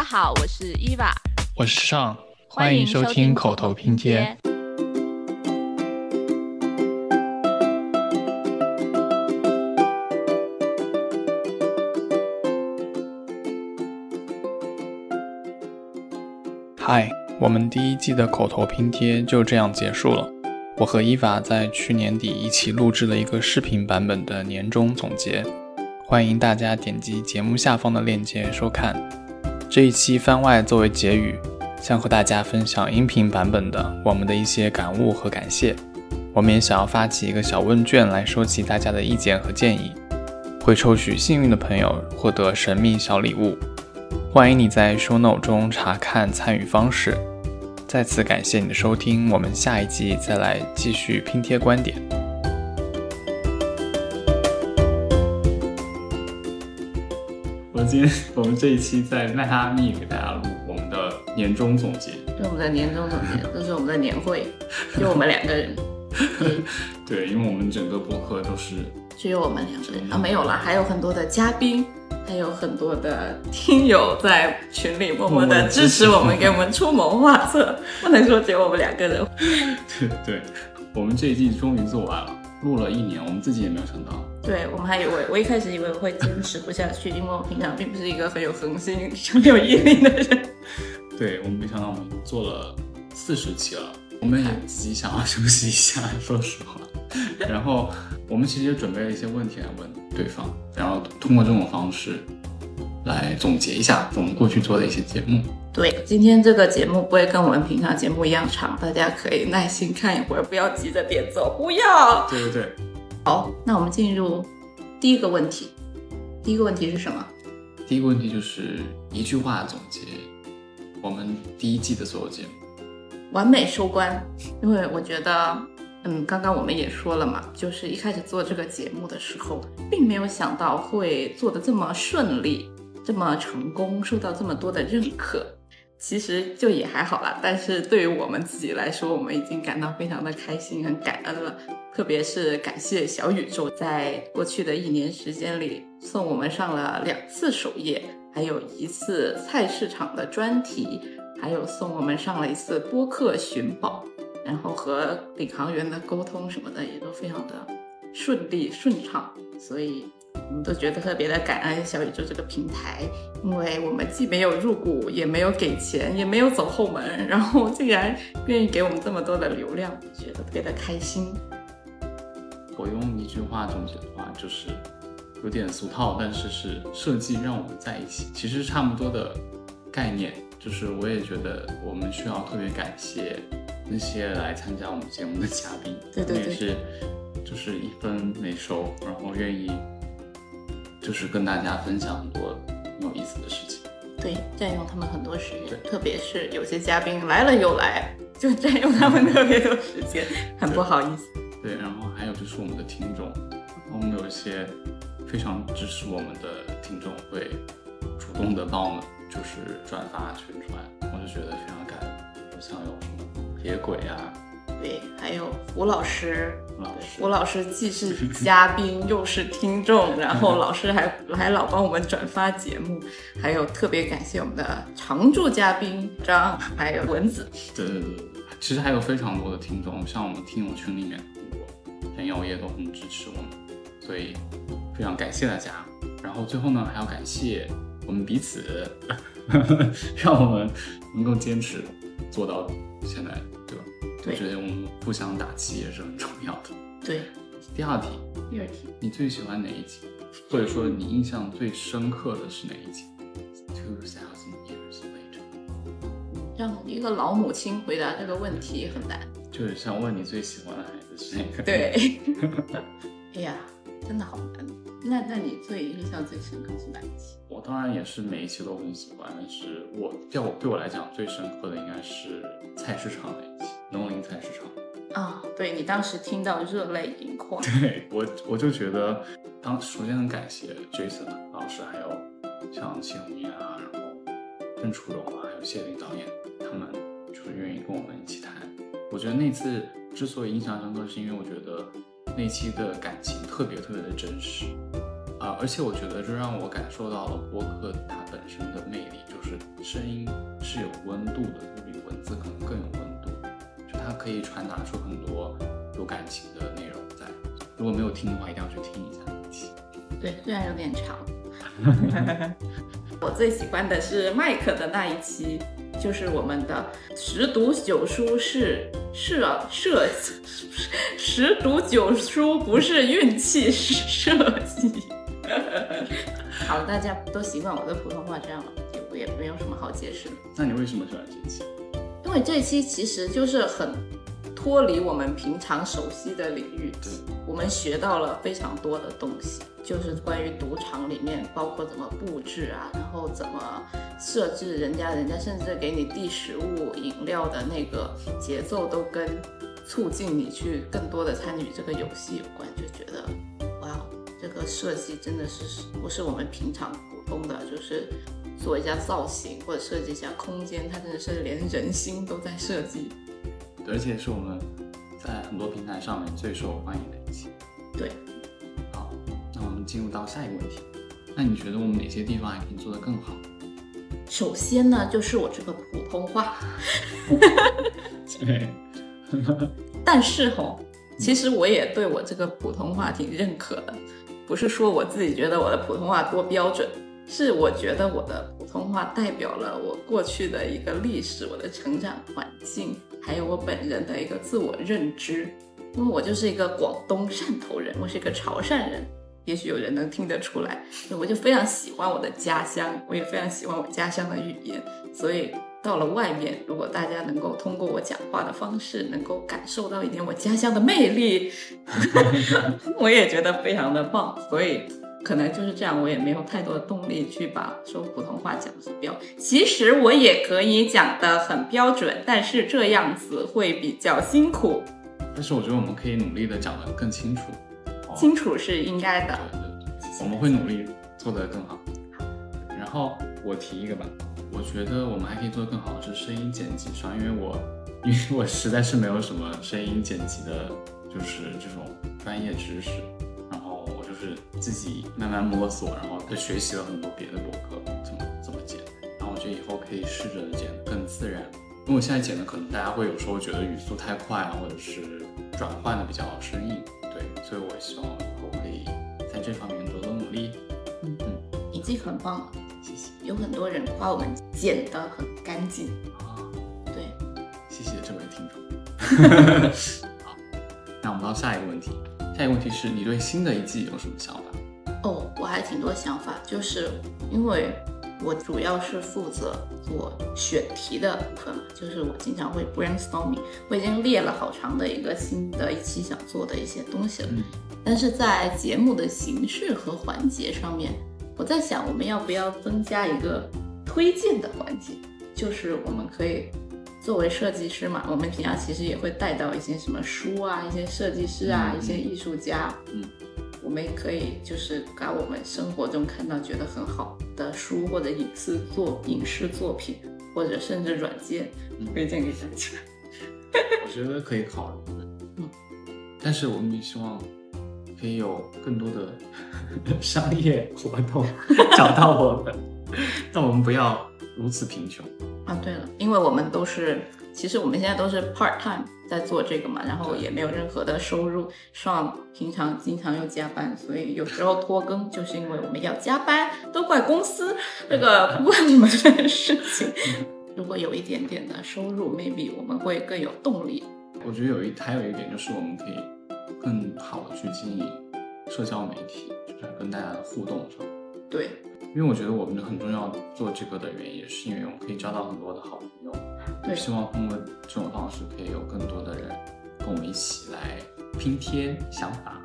家好，我是伊娃，我是尚，欢迎收听口头拼贴。。嗨，我们第一季的口头拼贴就这样结束了。我和伊娃在去年底一起录制了一个视频版本的年终总结，欢迎大家点击节目下方的链接收看。这一期番外作为结语，想和大家分享音频版本的我们的一些感悟和感谢。我们也想要发起一个小问卷来收集大家的意见和建议，会抽取幸运的朋友获得神秘小礼物。欢迎你在 show note 中查看参与方式。再次感谢你的收听，我们下一集再来继续拼贴观点。今天我们这一期在迈阿密给大家录我们的年终总结，对我们的年终总结，这是我们的年会，就我们两个人，对，因为我们整个博客都是只有我们两个人啊，没有了，还有很多的嘉宾，还有很多的听友在群里默默的支持我们，给我们出谋划策。不能说只有我们两个人，对对，我们这一季终于做完了，录了一年，我们自己也没有想到。对我们还以为，我一开始以为我会坚持不下去，因为我平常并不是一个很有恒心、很有毅力的人。对我们没想到我们做了四十期了，我们也自己想要休息一下，说实话。然后我们其实也准备了一些问题来问对方，然后通过这种方式来总结一下我们过去做的一些节目。对，今天这个节目不会跟我们平常节目一样长，大家可以耐心看一会儿，不要急着点走，不要。对对对，好，那我们进入第一个问题。第一个问题是什么？第一个问题就是一句话总结我们第一季的所有节目。完美收官，因为我觉得，嗯，刚刚我们也说了嘛，就是一开始做这个节目的时候，并没有想到会做得这么顺利，这么成功，受到这么多的认可。其实就也还好啦，但是对于我们自己来说，我们已经感到非常的开心，很感恩了。特别是感谢小宇宙，在过去的一年时间里，送我们上了两次首页，还有一次菜市场的专题，还有送我们上了一次播客寻宝，然后和领航员的沟通什么的也都非常的顺利顺畅，所以我们都觉得特别的感恩小宇宙这个平台，因为我们既没有入股，也没有给钱，也没有走后门，然后竟然愿意给我们这么多的流量，觉得特别的开心。我用一句话总结的话，就是有点俗套，但是是设计让我们在一起，其实差不多的概念。就是我也觉得我们需要特别感谢那些来参加我们节目的嘉宾，对对对也是就是一分没收，然后愿意就是跟大家分享很多很有意思的事情。对，占用他们很多时间，特别是有些嘉宾来了又来，就占用他们特别多时间，很不好意思。对，然后还有就是我们的听众，我们有一些非常支持我们的听众会主动的帮我们就是转发宣传，我就觉得非常感恩。就像有什么铁轨啊，对，还有胡老师，吴老师，胡老师既是 嘉宾又是听众，然后老师还还老帮我们转发节目，还有特别感谢我们的常驻嘉宾张，还有蚊子。对对对对，其实还有非常多的听众，像我们听友群里面很多朋友也都很支持我们，所以非常感谢大家。然后最后呢，还要感谢我们彼此，让我们能够坚持做到现在，对吧？对我觉得我们互相打气也是很重要的。对，第二题，第二题，你最喜欢哪一集？或者说你印象最深刻的是哪一集？Two thousand years later，让一个老母亲回答这个问题很难。就是想问你最喜欢的孩子是哪个？对，哎呀，真的好难。那那你最印象最深刻是哪一期？我当然也是每一期都很喜欢，但是我对我对我来讲最深刻的应该是菜市场那一期，农林菜市场。啊、对你当时听到热泪盈眶。对我我就觉得当首先很感谢 Jason 老师，还有像谢红艳啊，然后郑楚荣啊，还有谢林导演，他们就是愿意跟我们一起谈。我觉得那次之所以印象深刻，是因为我觉得那期的感情特别特别的真实，啊、而且我觉得这让我感受到了播客它本身的魅力，就是声音是有温度的，就比文字可能更有温度，就它可以传达出很多有感情的内容在。如果没有听的话，一定要去听一下那期。对，虽然有点长。我最喜欢的是麦克的那一期，就是我们的十读九书是设设十读九书不是运气是设计。好了，大家都习惯我的普通话这样了，就我也没有什么好解释的。那你为什么喜欢这一期？因为这一期其实就是很脱离我们平常熟悉的领域，我们学到了非常多的东西，就是关于赌场里面，包括怎么布置啊，然后怎么设置人家，人家甚至给你递食物、饮料的那个节奏，都跟促进你去更多的参与这个游戏有关，就觉得哇，这个设计真的是不是我们平常普通的，就是做一下造型或者设计一下空间，它真的是连人心都在设计。而且是我们在很多平台上面最受欢迎的一期。对，好，那我们进入到下一个问题。那你觉得我们哪些地方还可以做得更好？首先呢，就是我这个普通话，对，但是吼，其实我也对我这个普通话挺认可的，不是说我自己觉得我的普通话多标准，是我觉得我的普通话代表了我过去的一个历史、我的成长环境，还有我本人的一个自我认知。因为我就是一个广东汕头人，我是一个潮汕人，也许有人能听得出来。我就非常喜欢我的家乡，我也非常喜欢我家乡的语言，所以到了外面，如果大家能够通过我讲话的方式，能够感受到一点我家乡的魅力，我也觉得非常的棒。所以可能就是这样，我也没有太多的动力去把说普通话讲很标。其实我也可以讲得很标准，但是这样子会比较辛苦。但是我觉得我们可以努力的讲得更清楚。哦清楚是应该的。对对对，我们会努力做得更好。然后我提一个吧，我觉得我们还可以做得更好的是声音剪辑上，因为我因为我实在是没有什么声音剪辑的，就是这种专业知识，就是自己慢慢摸索，然后他学习了很多别的博客怎么怎么剪，然后我觉得以后可以试着剪得更自然。因为我现在剪的可能大家会有时候觉得语速太快啊，或者是转换的比较生硬，对，所以我希望以后可以在这方面多多努力。嗯嗯已经很棒了，谢谢有很多人夸我们剪得很干净。啊，对，谢谢这位听众。好，那我们到下一个问题，下一个问题是你对新的一季有什么想法？哦，我还挺多想法，就是因为我主要是负责做选题的部分嘛，就是我经常会 brainstorming，我已经列了好长的一个新的一期想做的一些东西了。嗯但是在节目的形式和环节上面，我在想我们要不要增加一个推荐的环节，就是我们可以作为设计师嘛，我们平常其实也会带到一些什么书啊，一些设计师啊，嗯一些艺术家，嗯，我们也可以就是把我们生活中看到觉得很好的书或者影视作影视作品，或者甚至软件嗯。推荐给大家。我觉得可以考虑。嗯，但是我们也希望可以有更多的 商业活动找到我们，但我们不要如此贫穷。啊，对了，因为我们都是，其实我们现在都是 part time 在做这个嘛，然后也没有任何的收入，上平常经常又加班，所以有时候拖更就是因为我们要加班，都怪公司，这个 不关你们这件事情。如果有一点点的收入，maybe 我们会更有动力。我觉得有一还有一点就是我们可以更好的去经营社交媒体，就是跟大家的互动上。对，因为我觉得我们很重要做这个的原因，也是因为我们可以交到很多的好朋友。对希望通过这种方式，可以有更多的人跟我们一起来拼贴想法。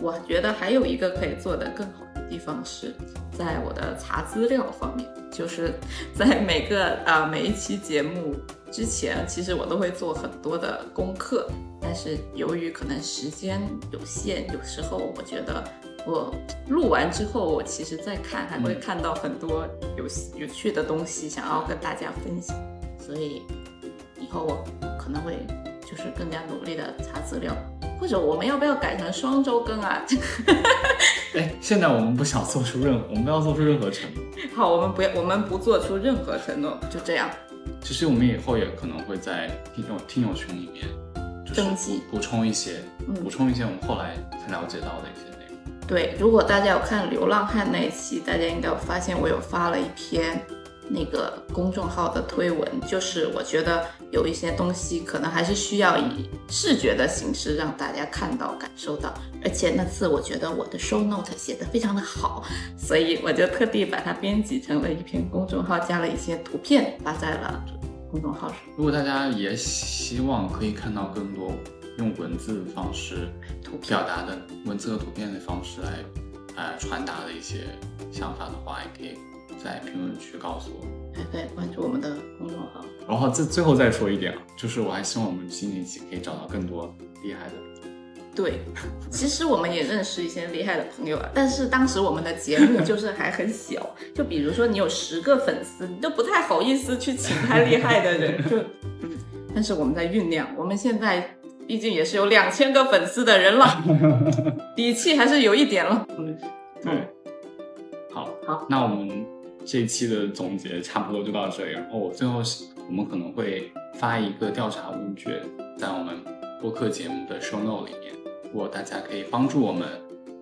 我觉得还有一个可以做得更好的地方是在我的查资料方面，就是在每个啊、每一期节目之前，其实我都会做很多的功课，但是由于可能时间有限，有时候我觉得我录完之后，我其实再看还会看到很多有有趣的东西，想要跟大家分享，所以以后我可能会就是更加努力的查资料，或者我们要不要改成双周更啊？哎，现在我们不想做出任何，我们不要做出任何承诺。好，我们不要，我们不做出任何承诺，就这样。其实我们以后也可能会在听众听友群里面，就是补充一些，嗯补充一些我们后来才了解到的一些。对，如果大家有看流浪汉那一期，大家应该有发现我有发了一篇那个公众号的推文，就是我觉得有一些东西可能还是需要以视觉的形式让大家看到、感受到。而且那次我觉得我的 show note 写得非常的好，所以我就特地把它编辑成了一篇公众号，加了一些图片发在了公众号上。如果大家也希望可以看到更多用文字方式表达的文字和图片的方式来呃传达的一些想法的话，也可以在评论区告诉我。还可以关注我们的公众号。然后最最后再说一点啊，就是我还希望我们新的一期可以找到更多厉害的。对，其实我们也认识一些厉害的朋友啊，但是当时我们的节目就是还很小，就比如说你有十个粉丝，你都不太好意思去请太厉害的人，就嗯，但是我们在酝酿，我们现在毕竟也是有两千个粉丝的人了，底气还是有一点了。嗯，对，好，好，那我们这一期的总结差不多就到这里。然后我最后是我们可能会发一个调查问卷在我们播客节目的 show note 里面，如果大家可以帮助我们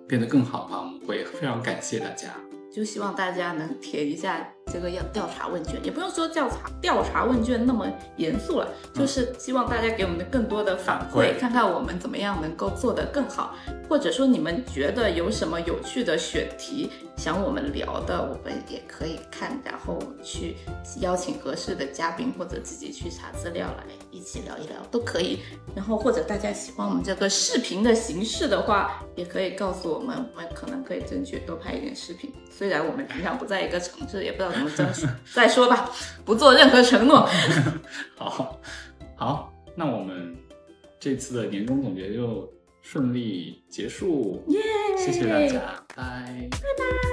变得更好的话，我们会非常感谢大家。就希望大家能填一下这个要调查问卷，也不用说调查调查问卷那么严肃了，就是希望大家给我们的更多的反馈，看看我们怎么样能够做得更好，或者说你们觉得有什么有趣的选题想我们聊的，我们也可以看，然后去邀请合适的嘉宾或者自己去查资料来一起聊一聊都可以。然后或者大家喜欢我们这个视频的形式的话，也可以告诉我们，我们可能可以争取多拍一点视频。虽然我们平常不在一个城市，也不知道怎么争取，再说吧，不做任何承诺。好，好，那我们这次的年终总结就顺利结束，谢谢大家，拜拜。